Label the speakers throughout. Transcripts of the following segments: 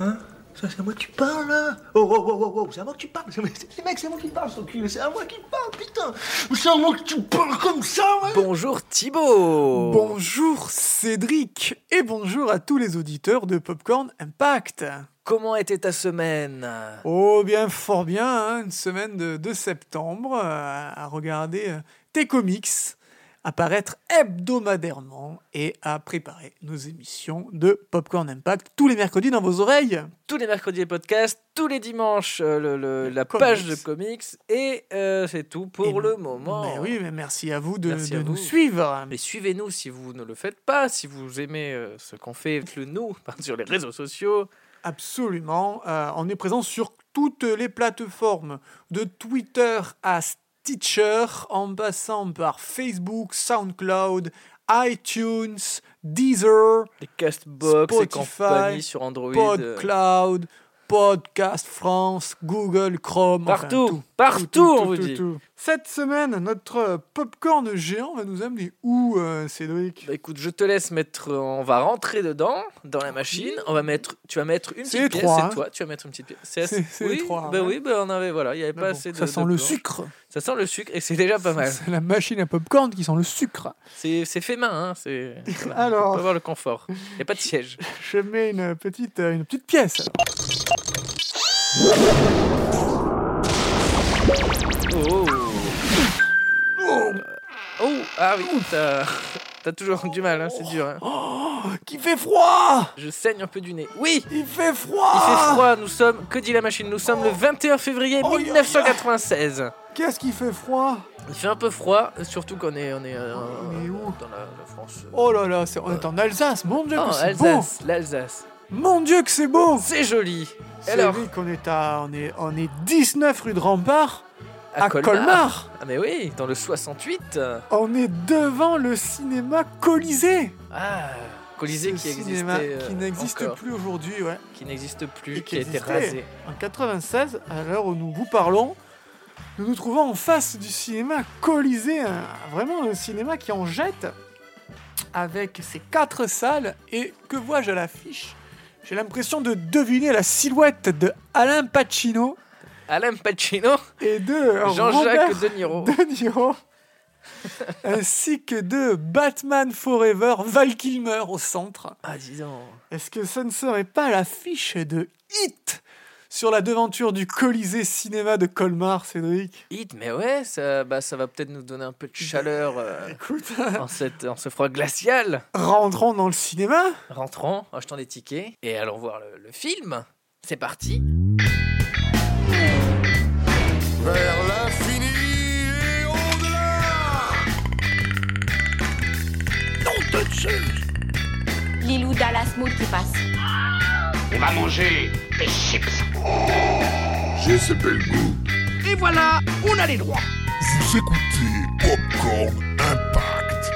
Speaker 1: Hein? Ça, c'est à moi que tu parles, là Oh, oh, oh, oh, oh, c'est à moi que tu parles. C'est c'est- mec, c'est à moi qui parle, son cul. C'est à moi qui parle, putain. C'est à moi que tu parles comme ça, ouais.
Speaker 2: Bonjour Thibaut
Speaker 3: Bonjour Cédric et bonjour à tous les auditeurs de Popcorn Impact.
Speaker 2: Comment était ta semaine?
Speaker 3: Oh bien, fort bien, hein, une semaine de, de septembre euh, à regarder euh, tes comics apparaître hebdomadairement et à préparer nos émissions de Popcorn Impact tous les mercredis dans vos oreilles.
Speaker 2: Tous les mercredis les podcasts, tous les dimanches euh, le- le- la
Speaker 3: comics.
Speaker 2: page de comics et euh, c'est tout pour
Speaker 3: Et-
Speaker 2: le moment.
Speaker 3: Mais oui, mais merci à vous de,
Speaker 2: Merci
Speaker 3: de
Speaker 2: à
Speaker 3: nous
Speaker 2: vous.
Speaker 3: suivre.
Speaker 2: Mais suivez-nous si vous ne le faites pas, si vous aimez euh, ce qu'on fait, faites-le nous sur les réseaux sociaux.
Speaker 3: Absolument. On est présent sur toutes les plateformes, de Twitter à Stitcher, en passant par Facebook, SoundCloud, iTunes, Deezer,
Speaker 2: Les Castbox
Speaker 3: Spotify,
Speaker 2: compagnie sur Android. euh,
Speaker 3: PodCloud, Podcast France, Google, Chrome. enfin,
Speaker 2: Partout,
Speaker 3: tout.
Speaker 2: partout,
Speaker 3: Tout, tout,
Speaker 2: on
Speaker 3: tout,
Speaker 2: vous dit.
Speaker 3: Cette semaine, notre euh, popcorn géant va nous amener où, euh, Cédric?
Speaker 2: Bah écoute, je te laisse mettre. On va rentrer dedans, dans la machine. On va mettre. Tu vas mettre une petite pièce. C'est
Speaker 3: hein.
Speaker 2: toi. Tu vas mettre une petite pièce. C'est
Speaker 3: C'est-
Speaker 2: assez.
Speaker 3: c'est
Speaker 2: oui,
Speaker 3: étroit,
Speaker 2: Bah
Speaker 3: ouais.
Speaker 2: oui, bah on avait voilà, il y avait pas
Speaker 3: bon,
Speaker 2: assez de.
Speaker 3: Ça sent
Speaker 2: de
Speaker 3: le sucre.
Speaker 2: Ça sent le sucre et c'est déjà pas mal.
Speaker 3: C'est la machine à popcorn qui sent le sucre.
Speaker 2: C'est c'est fait main, hein. C'est. Voilà.
Speaker 3: Alors.
Speaker 2: On peut avoir le confort. Il y a pas de siège.
Speaker 3: Je mets une petite, euh, une petite pièce.
Speaker 2: Oh. Oh. Ah oui. T'as toujours du mal, hein. C'est dur. hein.
Speaker 3: Oh, qui fait froid
Speaker 2: Je saigne un peu du nez. Oui.
Speaker 3: Il fait froid
Speaker 2: Il fait froid. Nous sommes. Que dit la machine? Nous sommes le 21 février
Speaker 3: Oh, y a-
Speaker 2: 1996.
Speaker 3: Qu'est-ce qui fait froid?
Speaker 2: Il fait un peu froid, surtout qu'on est, on est, euh,
Speaker 3: On est où?
Speaker 2: dans la, la France.
Speaker 3: Oh là là, on est en Alsace, mon dieu
Speaker 2: Oh,
Speaker 3: que c'est beau
Speaker 2: Alsace, l'Alsace.
Speaker 3: Mon dieu que c'est beau
Speaker 2: C'est joli.
Speaker 3: C'est qu'on est à, on est, on est 19 rue de Rempart,
Speaker 2: à,
Speaker 3: à Colmar.
Speaker 2: Ah mais oui, dans le 68. euh,
Speaker 3: On est devant le cinéma Colisée
Speaker 2: Ah, Colisée qui
Speaker 3: cinéma
Speaker 2: euh,
Speaker 3: qui n'existe plus aujourd'hui, ouais.
Speaker 2: Qui n'existe plus,
Speaker 3: Et
Speaker 2: qui a été rasé.
Speaker 3: En 96, à l'heure où nous vous parlons, nous nous trouvons en face du cinéma Colisée, vraiment un cinéma qui en jette, avec ses quatre salles, et que vois-je à l'affiche? J'ai l'impression de deviner la silhouette de Alain Pacino
Speaker 2: Alain Pacino,
Speaker 3: et de
Speaker 2: Jean-Jacques De Niro.
Speaker 3: De Niro, ainsi que de Batman Forever, Val Kilmer au centre.
Speaker 2: Ah, dis donc.
Speaker 3: Est-ce que ce ne serait pas l'affiche de Hit sur la devanture du Colisée Cinéma de Colmar, Cédric?
Speaker 2: Hit, mais ouais, ça, bah, ça va peut-être nous donner un peu de chaleur euh,
Speaker 3: Écoute,
Speaker 2: en, cette, en ce froid glacial.
Speaker 3: rentrons dans le cinéma?
Speaker 2: Rentrons, achetant des tickets et allons voir le, le film. C'est parti.
Speaker 4: Lilou Dallas Mood qui passe.
Speaker 5: On va manger des chips.
Speaker 6: J'ai ce bel goût.
Speaker 5: Et voilà, on a les droits.
Speaker 6: Vous écoutez Popcorn Impact.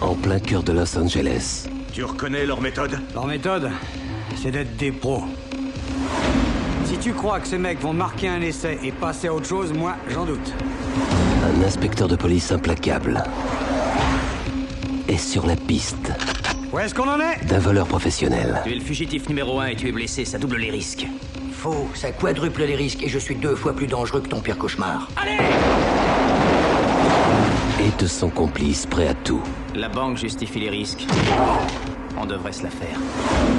Speaker 7: en plein cœur de Los Angeles.
Speaker 5: Tu reconnais leur méthode?
Speaker 8: Leur méthode, c'est d'être des pros. Si tu crois que ces mecs vont marquer un essai et passer à autre chose, moi, j'en doute.
Speaker 7: Un inspecteur de police implacable est sur la piste
Speaker 8: Où est-ce qu'on en est
Speaker 7: d'un voleur professionnel.
Speaker 9: Tu es le fugitif numéro un et tu es blessé, ça double les risques.
Speaker 10: Faux, ça quadruple les risques et je suis deux fois plus dangereux que ton pire cauchemar.
Speaker 7: Et de son complice prêt à tout.
Speaker 9: La banque justifie les risques. On devrait se la faire.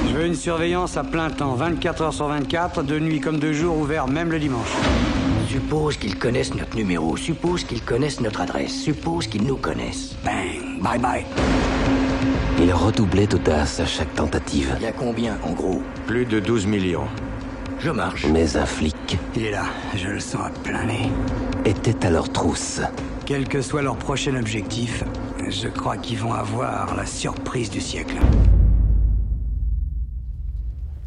Speaker 8: Je veux une surveillance à plein temps, 24 heures sur 24, de nuit comme de jour, ouvert même le dimanche.
Speaker 10: Suppose qu'ils connaissent notre numéro, suppose qu'ils connaissent notre adresse, suppose qu'ils nous connaissent. Bang, bye bye.
Speaker 7: Il redoublait d'audace à chaque tentative.
Speaker 10: Il y a combien en gros?
Speaker 5: Plus de 12 millions.
Speaker 10: Je marche.
Speaker 7: Mais un flic
Speaker 8: Il est là, je le sens à plein nez.
Speaker 7: était à leur trousse.
Speaker 8: Quel que soit leur prochain objectif, je crois qu'ils vont avoir la surprise du siècle.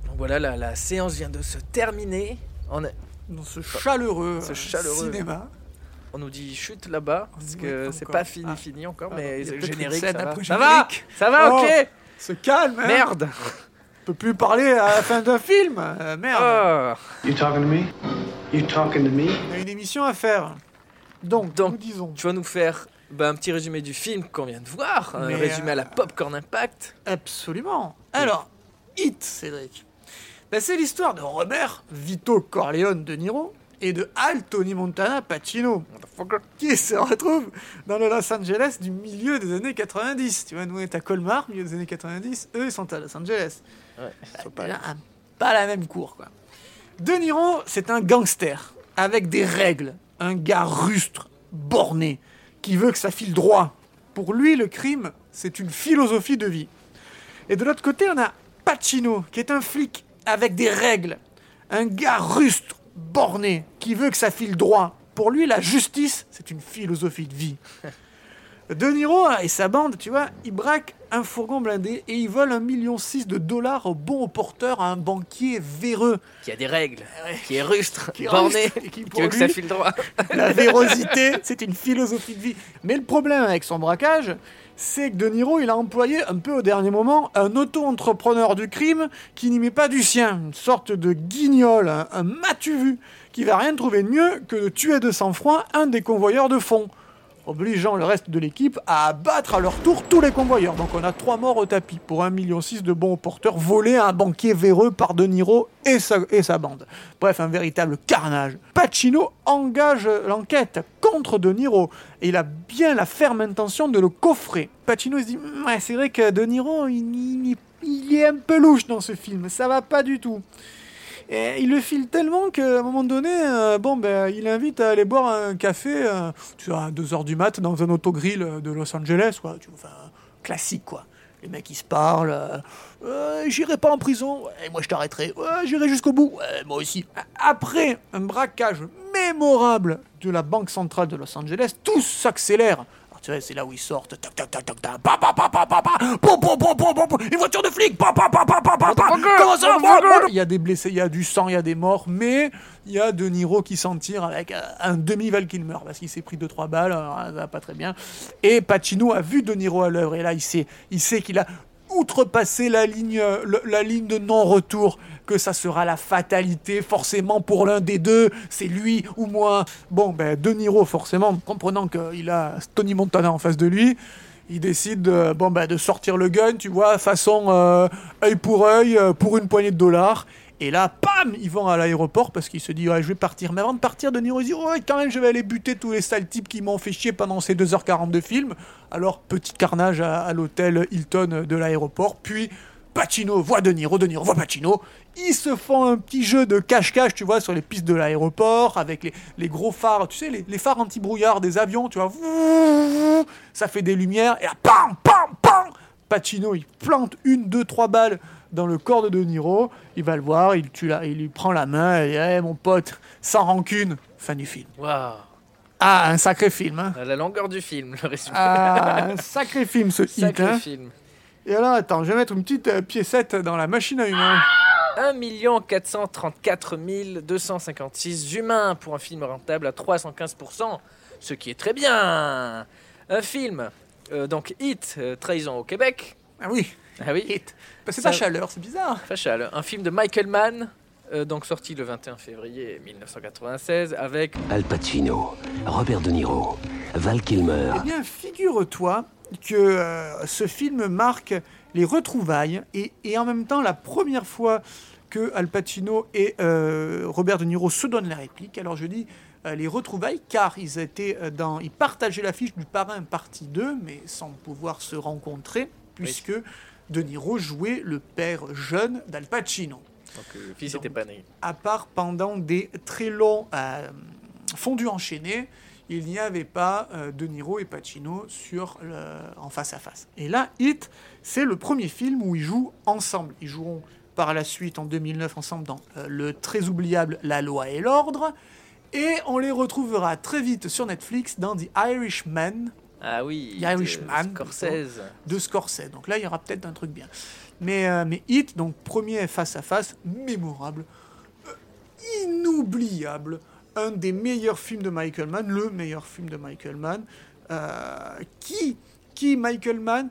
Speaker 2: Donc voilà, la, la séance vient de se terminer. On, a-
Speaker 3: Dans ce chaleureux,
Speaker 2: Ce chaleureux.
Speaker 3: cinéma.
Speaker 2: On nous dit chute là-bas, parce
Speaker 3: Oui,
Speaker 2: que c'est pas fini,
Speaker 3: Ah.
Speaker 2: fini encore,
Speaker 3: Ah,
Speaker 2: mais le générique, ça va. Ça va, ça va,
Speaker 3: Oh.
Speaker 2: ok.
Speaker 3: Se calme, hein
Speaker 2: Merde.
Speaker 3: On peut plus parler à la fin d'un film. euh, merde.
Speaker 2: Oh.
Speaker 11: You talking to me? You talking to me?
Speaker 3: On a une émission à faire. Donc,
Speaker 2: Donc,
Speaker 3: nous disons.
Speaker 2: Tu vas nous faire bah, un petit résumé du film qu'on vient de voir, un résumé à la
Speaker 3: euh,
Speaker 2: Popcorn Impact.
Speaker 3: Absolument. Alors, Hit, Cédric Ben, C'est l'histoire de Robert Vito Corleone de Niro et de Al Tony Montana Pacino, qui se retrouvent dans le Los Angeles du milieu des années 90. Tu vois, nous on est à Colmar, milieu des années 90, eux ils sont à Los Angeles. Pas, la, pas la même cour, quoi. De Niro, c'est un gangster, avec des règles, un gars rustre, borné, qui veut que ça file droit. Pour lui, le crime, c'est une philosophie de vie. Et de l'autre côté, on a Pacino, qui est un flic avec des règles. Un gars rustre, borné, qui veut que ça file droit. Pour lui, la justice, c'est une philosophie de vie. De Niro et sa bande, tu vois, ils braquent un fourgon blindé et ils volent un million six de dollars au bon porteur à un banquier véreux.
Speaker 2: Qui a des règles, qui est rustre,
Speaker 3: Qui est
Speaker 2: borné,
Speaker 3: rustre et qui,
Speaker 2: veut que ça file droit.
Speaker 3: La vérosité, c'est une philosophie de vie. Mais le problème avec son braquage, c'est que De Niro, il a employé un peu au dernier moment un auto-entrepreneur du crime qui n'y met pas du sien, une sorte de guignol, un, un matu-vu, qui va rien trouver de mieux que de tuer de sang-froid un des convoyeurs de fond, obligeant le reste de l'équipe à abattre à leur tour tous les convoyeurs. Donc on a trois morts au tapis pour 1,6 million de bons porteurs volés à un banquier véreux par De Niro et sa, et bande. Bref, un véritable carnage. Pacino engage l'enquête contre De Niro et il a bien la ferme intention de le coffrer. Pacino se dit c'est vrai que De Niro il, il- il est un peu louche dans ce film, ça va pas du tout. Et il le file tellement qu'à un moment donné, euh, bon, ben, il invite à aller boire un café euh, tu vois, à 2h du mat dans un autogrill de Los Angeles, quoi. Tu enfin, classique, quoi. Les mecs, ils se parlent. euh, Euh, j'irai pas en prison. Ouais, moi, je t'arrêterai. J'irai jusqu'au bout. Moi aussi. Après un braquage mémorable de la Banque centrale de Los Angeles, tout s'accélère. Tu vois, c'est là où ils sortent. Tac, tac, tac, tac, tac. Pa, pa, pa, pa, pa, pa. Une voiture de flic. Pa, pa, pa, pa, pa, pa, pa. Comment ça va Il y a des blessés, il y a du sang, il y a des morts, mais il y a De Niro qui s'en tire avec euh, un demi Val Kilmer parce qu'il s'est pris 2-3 balles, alors, ça va pas très bien. Et Pacino a vu De Niro à l'œuvre et là il sait, il sait qu'il a outrepassé la ligne, euh, la ligne de non-retour, que ça sera la fatalité forcément pour l'un des deux, c'est lui ou moi. Bon, ben De Niro forcément, comprenant qu'il a Tony Montana en face de lui, il décide de, bon, ben, de sortir le gun, tu vois, façon euh, œil pour œil, euh, pour une poignée de dollars. Et là, pam, ils vont à l'aéroport parce qu'il se dit, ouais, je vais partir. Mais avant de partir, De Niro dit, ouais, quand même, je vais aller buter tous les sales types qui m'ont fait chier pendant ces 2h40 de film. Alors, petit carnage à, l'hôtel Hilton de l'aéroport. Puis, Pacino voit De Niro, De Niro voit Pacino. Ils se font un petit jeu de cache-cache, tu vois, sur les pistes de l'aéroport, avec les, les gros phares, tu sais, les, les phares anti-brouillard des avions, tu vois. Ça fait des lumières, et là, pam, pam, pam Pacino, il plante une, deux, trois balles dans le corps de De Niro. Il va le voir, il, tue la, il lui prend la main, et hey, mon pote, sans rancune. Fin du film.
Speaker 2: Waouh.
Speaker 3: Ah, un sacré film, hein.
Speaker 2: À La longueur du film, le résumé.
Speaker 3: Ah, un sacré film, ce hit,
Speaker 2: Sacré
Speaker 3: hein.
Speaker 2: film.
Speaker 3: Et alors, attends, je vais mettre une petite euh, piécette dans la machine à humains.
Speaker 2: 1 434 256 humains pour un film rentable à 315%, ce qui est très bien. Un film, euh, donc Hit, euh, Trahison au Québec.
Speaker 3: Ah oui.
Speaker 2: Ah oui.
Speaker 3: Hit. Bah, c'est
Speaker 2: Ça-
Speaker 3: pas chaleur, c'est bizarre.
Speaker 2: Pas chaleur. Un film de Michael Mann, euh, donc sorti le 21 février 1996, avec
Speaker 7: Al Pacino, Robert De Niro, Val Kilmer.
Speaker 3: Eh bien, figure-toi que euh, ce film marque les retrouvailles et, et en même temps la première fois que Al Pacino et euh, Robert De Niro se donnent la réplique. Alors je dis euh, les retrouvailles car ils étaient euh, dans, ils partageaient l'affiche du Parrain partie 2, mais sans pouvoir se rencontrer puisque De Niro jouait le père jeune d'Al Pacino
Speaker 2: donc le fils n'était pas né.
Speaker 3: à part pendant des très longs euh, fondus enchaînés, il n'y avait pas euh, De Niro et Pacino sur le- en face à face. Et là, Hit, c'est le premier film où ils jouent ensemble. Ils joueront par la suite en 2009 ensemble dans euh, le très oubliable La Loi et l'Ordre. Et on les retrouvera très vite sur Netflix dans The Irishman,
Speaker 2: Ah oui,
Speaker 3: Irishman,
Speaker 2: de Scorsese.
Speaker 3: de Scorsese. Donc là, il y aura peut-être un truc bien. Mais, euh, mais Hit, donc premier face à face, mémorable, euh, inoubliable, un des meilleurs films de Michael Mann, le meilleur film de Michael Mann, euh, qui, qui Michael Mann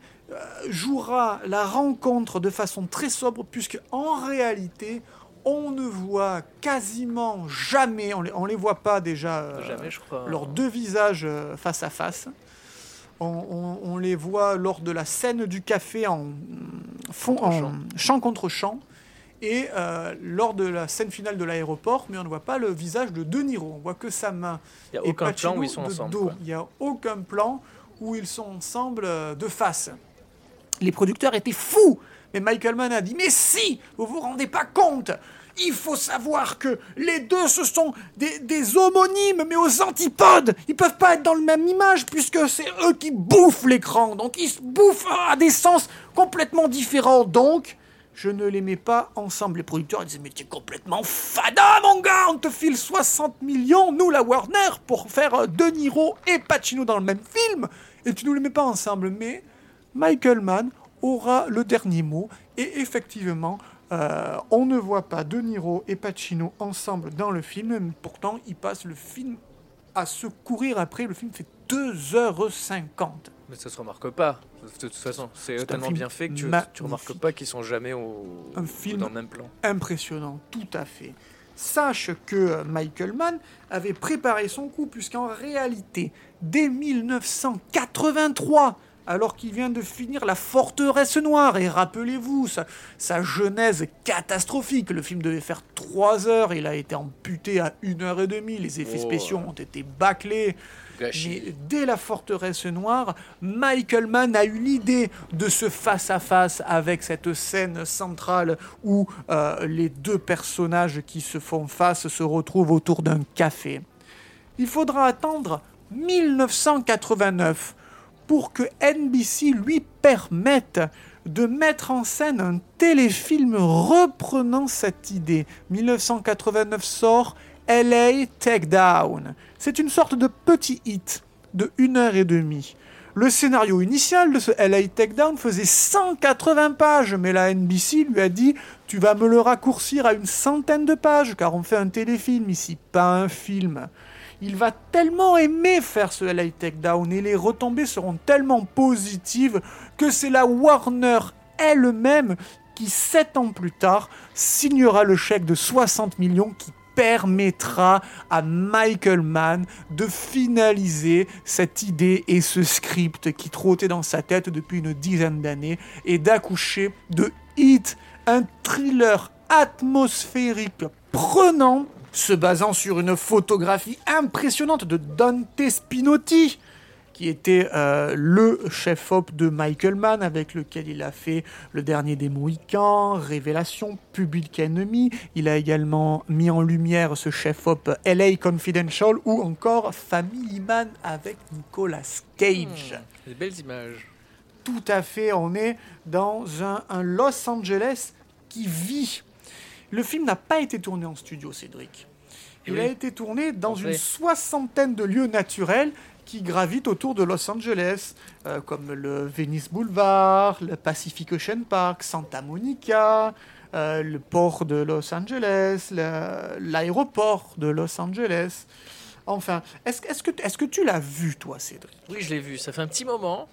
Speaker 3: jouera la rencontre de façon très sobre, puisque en réalité, on ne voit quasiment jamais, on les, on les voit pas déjà,
Speaker 2: Jamais, je crois.
Speaker 3: leurs deux visages face à face. On, on- on les voit lors de la scène du café en, fond,
Speaker 2: Contre
Speaker 3: en
Speaker 2: champ.
Speaker 3: chant contre chant et euh, lors de la scène finale de l'aéroport, mais on ne voit pas le visage de De Niro. On voit que sa main.
Speaker 2: Il y a
Speaker 3: et
Speaker 2: aucun plan où ils sont ensemble.
Speaker 3: Il n'y a aucun plan où ils sont ensemble euh, de face. Les producteurs étaient fous. Mais Michael Mann a dit Mais si Vous vous rendez pas compte Il faut savoir que les deux, ce sont des, homonymes, mais aux antipodes Ils peuvent pas être dans le même image, puisque c'est eux qui bouffent l'écran. Donc ils se bouffent à des sens complètement différents. Donc, je ne les mets pas ensemble. Les producteurs ils disaient Mais t'es complètement fada, mon gars On te file 60 millions, nous, la Warner, pour faire euh, De Niro et Pacino dans le même film, et tu nous les mets pas ensemble. Mais Michael Mann aura le dernier mot. Et effectivement, euh, on ne voit pas De Niro et Pacino ensemble dans le film. mais Pourtant, ils passent le film à se courir après. Le film fait 2h50.
Speaker 2: Mais ça se remarque pas. De toute façon, c'est tellement bien fait que tu, tu remarques pas qu'ils sont jamais au,
Speaker 3: Un film
Speaker 2: dans le même plan.
Speaker 3: impressionnant, tout à fait. Sache que euh, Michael Mann avait préparé son coup, puisqu'en réalité, dès 1983, alors qu'il vient de finir La Forteresse Noire, et rappelez-vous, sa, sa genèse catastrophique, le film devait faire 3 heures, il a été amputé à 1 heure et demie, les effets
Speaker 2: Oh.
Speaker 3: spéciaux ont été bâclés.
Speaker 2: Gâchis.
Speaker 3: Mais dès la forteresse noire, Michael Mann a eu l'idée de ce face-à-face avec cette scène centrale où euh, les deux personnages qui se font face se retrouvent autour d'un café. Il faudra attendre 1989 pour que NBC lui permette de mettre en scène un téléfilm reprenant cette idée. 1989 sort LA Takedown. C'est une sorte de petit hit de 1 heure et demie. Le scénario initial de ce LA Takedown faisait 180 pages, mais la NBC lui a dit Tu vas me le raccourcir à une centaine de pages, car on fait un téléfilm ici, pas un film. Il va tellement aimer faire ce LA Takedown et les retombées seront tellement positives que c'est la Warner elle-même qui, sept ans plus tard, signera le chèque de 60 millions qui permettra à Michael Mann de finaliser cette idée et ce script qui trottait dans sa tête depuis une dizaine d'années et d'accoucher de Hit, un thriller atmosphérique prenant se basant sur une photographie impressionnante de Dante Spinotti, qui était euh, le chef-op de Michael Mann, avec lequel il a fait Le Dernier des Mohicans, Révélation, Public Enemy. Il a également mis en lumière ce chef-op LA Confidential ou encore Family Man avec Nicolas Cage.
Speaker 2: Des belles images.
Speaker 3: Tout à fait, on est dans un, un Los Angeles qui vit. Le film n'a pas été tourné en studio, Cédric. Il
Speaker 2: oui.
Speaker 3: a été tourné dans une soixantaine de lieux naturels qui gravitent autour de Los Angeles, euh, comme le Venice Boulevard, le Pacific Ocean Park, Santa Monica, euh, le port de Los Angeles, le- l'aéroport de Los Angeles. Enfin, est-ce est-ce que, est que tu l'as vu, toi, Cédric?
Speaker 2: Oui, je l'ai vu. Ça fait un petit moment.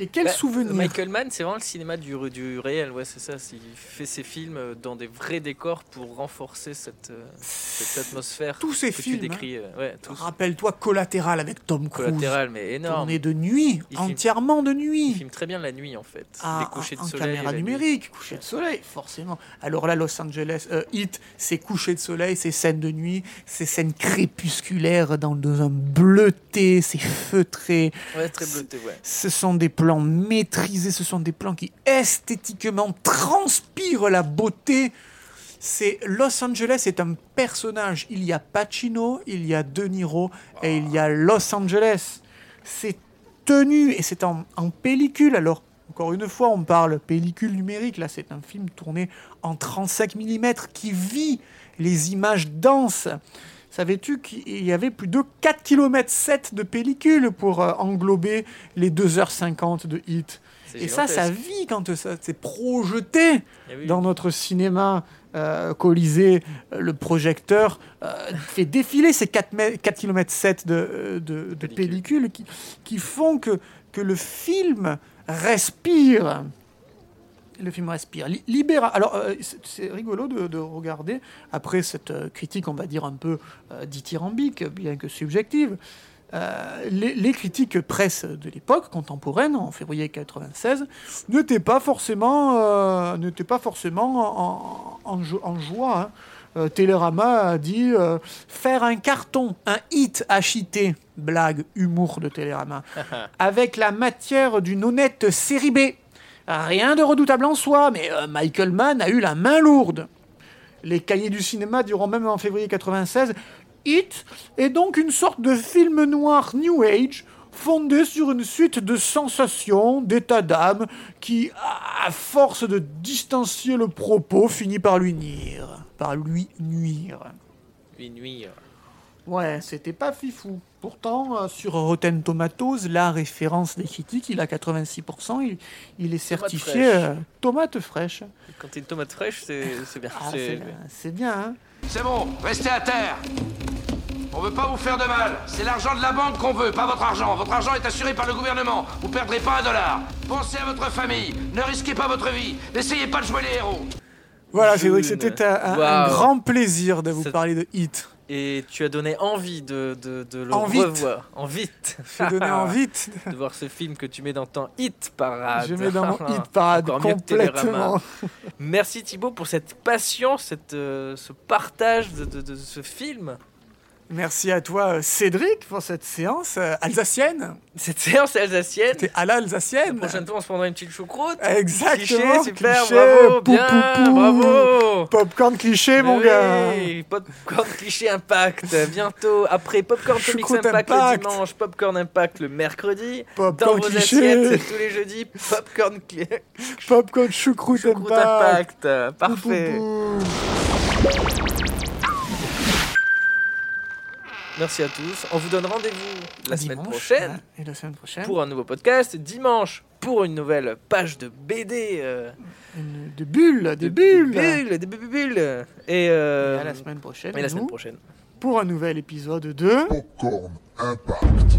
Speaker 3: Et quel
Speaker 2: Bah,
Speaker 3: souvenir
Speaker 2: Michael Mann, c'est vraiment le cinéma du, du réel, ouais, c'est ça. Il fait ses films euh, dans des vrais décors pour renforcer cette, euh, cette atmosphère
Speaker 3: Tous ces
Speaker 2: que
Speaker 3: films,
Speaker 2: tu décris. euh, ouais, tous.
Speaker 3: Rappelle-toi Collatéral avec Tom Cruise.
Speaker 2: Collatéral, mais énorme.
Speaker 3: Tourné de nuit,
Speaker 2: Il filme-
Speaker 3: entièrement de nuit.
Speaker 2: Il filme très bien la nuit, en fait.
Speaker 3: Ah,
Speaker 2: les couchers de
Speaker 3: en
Speaker 2: soleil.
Speaker 3: caméra numérique, coucher de soleil, forcément. Alors là, Los Angeles, euh, Hit, c'est coucher de soleil, c'est scènes de nuit, c'est scènes crépusculaires dans, dans un bleuté, c'est feutré.
Speaker 2: Ouais, très bleuté, ouais.
Speaker 3: Ce sont des plans maîtrisés, ce sont des plans qui esthétiquement transpirent la beauté. C'est Los Angeles est un personnage. Il y a Pacino, il y a De Niro et il y a Los Angeles. C'est tenu et c'est en, en pellicule. Alors, encore une fois, on parle pellicule numérique. Là, c'est un film tourné en 35 mm qui vit les images denses. Savais-tu qu'il y avait plus de 4 km 7 de pellicule pour euh, englober les 2h50 de hit?
Speaker 2: C'est
Speaker 3: Et ça, ça vit quand ça s'est projeté
Speaker 2: Eh oui.
Speaker 3: dans notre cinéma euh, Colisée. Le projecteur euh, fait défiler ces 4, km 7 de, de, de pellicule qui, qui font que, que le film respire. Le film respire. Li- Libéra. Alors, euh, c'est rigolo de, de regarder, après cette euh, critique, on va dire un peu euh, dithyrambique, bien que subjective, euh, les, les critiques presse de l'époque contemporaine, en février 96, n'étaient pas forcément, n'étaient pas forcément en, en jo- en joie. hein. Euh, Télérama a dit euh, faire un carton, un hit HIT, blague, humour de Télérama, avec la matière d'une honnête série B. Rien de redoutable en soi, mais euh, Michael Mann a eu la main lourde. Les cahiers du cinéma diront même en février 96 Hit est donc une sorte de film noir New Age fondé sur une suite de sensations, d'états d'âme qui, à force de distancier le propos, finit par lui nuire. Par lui nuire.
Speaker 2: Lui nuire.
Speaker 3: Ouais, c'était pas fifou. Pourtant, euh, sur Rotten Tomatoes, la référence des critiques, il a 86%, il, il est certifié
Speaker 2: fraîche.
Speaker 3: euh, tomate fraîche.
Speaker 2: Quand t'es une tomate fraîche, c'est c'est bien.
Speaker 3: Ah,
Speaker 2: C'est-
Speaker 3: c'est c'est bien, hein
Speaker 12: C'est bon, restez à terre. On veut pas vous faire de mal. C'est l'argent de la banque qu'on veut, pas votre argent. Votre argent est assuré par le gouvernement. Vous perdrez pas un dollar. Pensez à votre famille. Ne risquez pas votre vie. N'essayez pas de jouer les héros.
Speaker 3: Voilà, Cédric,
Speaker 2: June.
Speaker 3: c'était un, grand plaisir de vous
Speaker 2: Ça-
Speaker 3: parler de Hit.
Speaker 2: Et tu as donné envie de, de, de le
Speaker 3: En vite.
Speaker 2: revoir. En vite.
Speaker 3: J'ai donné envie de-
Speaker 2: de voir ce film que tu mets dans ton hit parade.
Speaker 3: Je mets dans mon hit parade
Speaker 2: Encore
Speaker 3: complètement.
Speaker 2: Merci Thibaut pour cette passion, cette, euh, ce partage de, de- de ce film.
Speaker 3: Merci à toi, euh, Cédric, pour cette séance euh, alsacienne.
Speaker 2: Cette séance alsacienne.
Speaker 3: C'était à l'alsacienne.
Speaker 2: La prochaine fois, on se prendra une petite choucroute.
Speaker 3: Exactement.
Speaker 2: Cliché, super,
Speaker 3: cliché,
Speaker 2: bravo,
Speaker 3: pou,
Speaker 2: bien,
Speaker 3: pou, pou.
Speaker 2: bravo.
Speaker 3: Popcorn cliché, mon
Speaker 2: Oui,
Speaker 3: gars.
Speaker 2: Popcorn Cliché Impact, bientôt. Après Popcorn Comics
Speaker 3: Choucroute
Speaker 2: Impact,
Speaker 3: Impact.
Speaker 2: le dimanche, Popcorn Impact le mercredi.
Speaker 3: Popcorn
Speaker 2: Dans vos
Speaker 3: Cliché.
Speaker 2: assiettes tous les jeudis, Popcorn Cli-
Speaker 3: Popcorn choucroute,
Speaker 2: Choucroute
Speaker 3: impact.
Speaker 2: Impact. Parfait. Merci à tous. On vous donne rendez-vous la semaine
Speaker 3: Dimanche,
Speaker 2: prochaine
Speaker 3: ouais, Et la semaine prochaine.
Speaker 2: pour un nouveau podcast. Dimanche pour une nouvelle page de BD. euh,
Speaker 3: Une- de bulles, des
Speaker 2: de-
Speaker 3: bulles.
Speaker 2: Des bulles, des bu- bulles. Et, euh,
Speaker 3: Et à la semaine prochaine.
Speaker 2: Et la semaine prochaine.
Speaker 3: Pour un nouvel épisode de.
Speaker 6: Popcorn Impact.